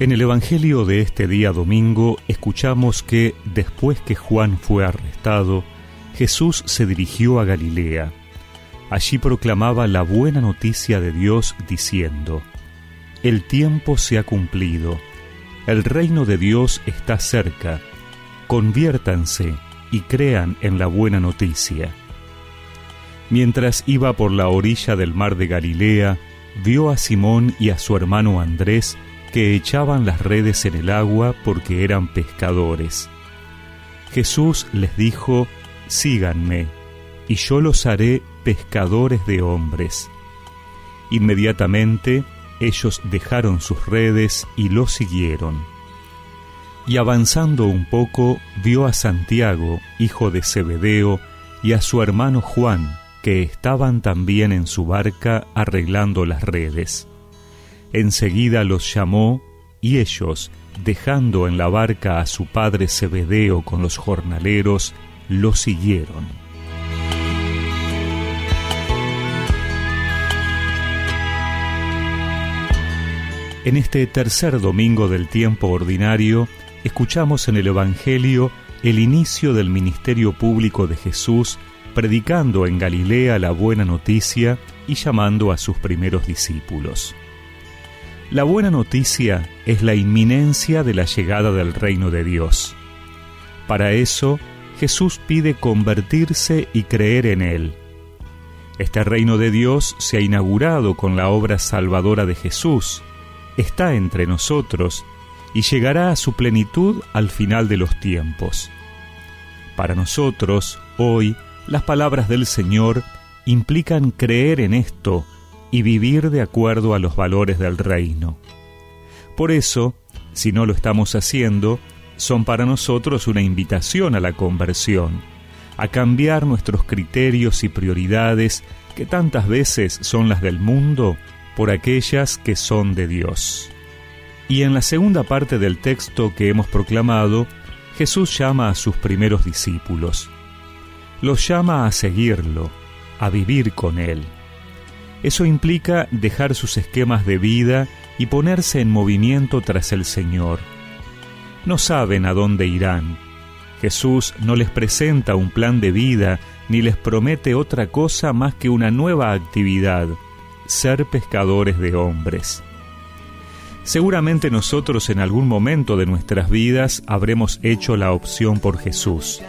En el Evangelio de este día domingo escuchamos que después que Juan fue arrestado, Jesús se dirigió a Galilea. Allí proclamaba la buena noticia de Dios diciendo, El tiempo se ha cumplido, el reino de Dios está cerca, conviértanse y crean en la buena noticia. Mientras iba por la orilla del mar de Galilea, vio a Simón y a su hermano Andrés que echaban las redes en el agua porque eran pescadores. Jesús les dijo, Síganme, y yo los haré pescadores de hombres. Inmediatamente ellos dejaron sus redes y lo siguieron. Y avanzando un poco, vio a Santiago, hijo de Zebedeo, y a su hermano Juan, que estaban también en su barca arreglando las redes. Enseguida los llamó y ellos, dejando en la barca a su padre Zebedeo con los jornaleros, lo siguieron. En este tercer domingo del tiempo ordinario, escuchamos en el Evangelio el inicio del ministerio público de Jesús, predicando en Galilea la buena noticia y llamando a sus primeros discípulos. La buena noticia es la inminencia de la llegada del reino de Dios. Para eso, Jesús pide convertirse y creer en Él. Este reino de Dios se ha inaugurado con la obra salvadora de Jesús, está entre nosotros y llegará a su plenitud al final de los tiempos. Para nosotros, hoy, las palabras del Señor implican creer en esto y vivir de acuerdo a los valores del reino. Por eso, si no lo estamos haciendo, son para nosotros una invitación a la conversión, a cambiar nuestros criterios y prioridades que tantas veces son las del mundo por aquellas que son de Dios. Y en la segunda parte del texto que hemos proclamado, Jesús llama a sus primeros discípulos. Los llama a seguirlo, a vivir con Él. Eso implica dejar sus esquemas de vida y ponerse en movimiento tras el Señor. No saben a dónde irán. Jesús no les presenta un plan de vida ni les promete otra cosa más que una nueva actividad, ser pescadores de hombres. Seguramente nosotros en algún momento de nuestras vidas habremos hecho la opción por Jesús.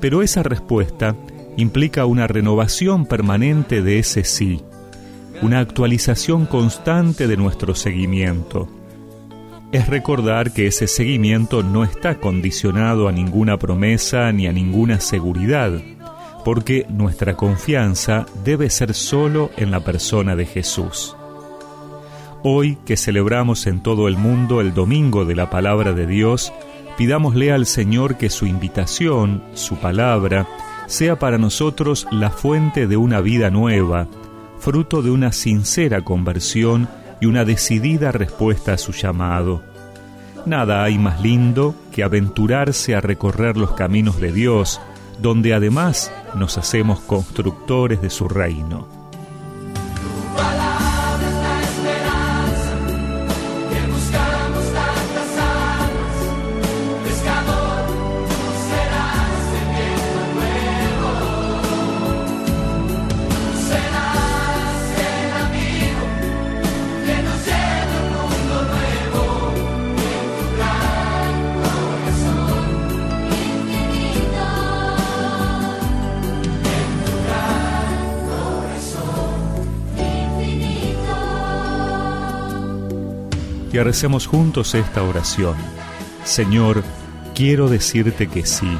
Pero esa respuesta implica una renovación permanente de ese sí una actualización constante de nuestro seguimiento. Es recordar que ese seguimiento no está condicionado a ninguna promesa ni a ninguna seguridad, porque nuestra confianza debe ser solo en la persona de Jesús. Hoy que celebramos en todo el mundo el Domingo de la Palabra de Dios, pidámosle al Señor que su invitación, su palabra, sea para nosotros la fuente de una vida nueva, fruto de una sincera conversión y una decidida respuesta a su llamado. Nada hay más lindo que aventurarse a recorrer los caminos de Dios, donde además nos hacemos constructores de su reino. Y recemos juntos esta oración. Señor, quiero decirte que sí.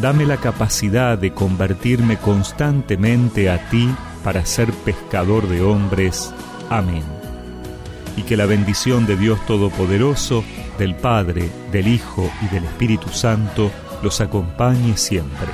Dame la capacidad de convertirme constantemente a ti para ser pescador de hombres. Amén. Y que la bendición de Dios Todopoderoso, del Padre, del Hijo y del Espíritu Santo los acompañe siempre.